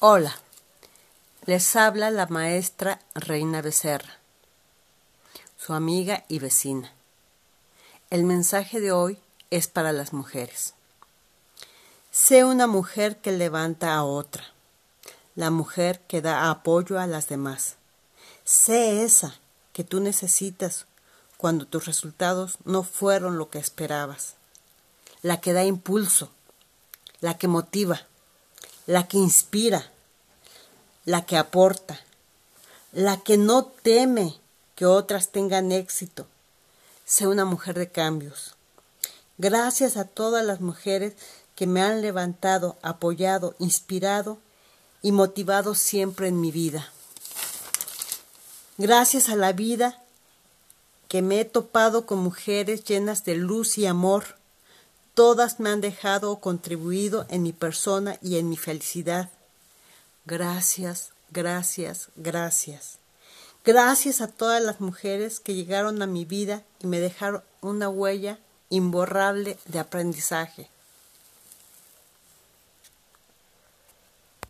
Hola, les habla la maestra Reina Becerra, su amiga y vecina. El mensaje de hoy es para las mujeres. Sé una mujer que levanta a otra, la mujer que da apoyo a las demás. Sé esa que tú necesitas cuando tus resultados no fueron lo que esperabas, la que da impulso, la que motiva la que inspira, la que aporta, la que no teme que otras tengan éxito. Sé una mujer de cambios. Gracias a todas las mujeres que me han levantado, apoyado, inspirado y motivado siempre en mi vida. Gracias a la vida que me he topado con mujeres llenas de luz y amor Todas me han dejado o contribuido en mi persona y en mi felicidad. Gracias, gracias, gracias. Gracias a todas las mujeres que llegaron a mi vida y me dejaron una huella imborrable de aprendizaje.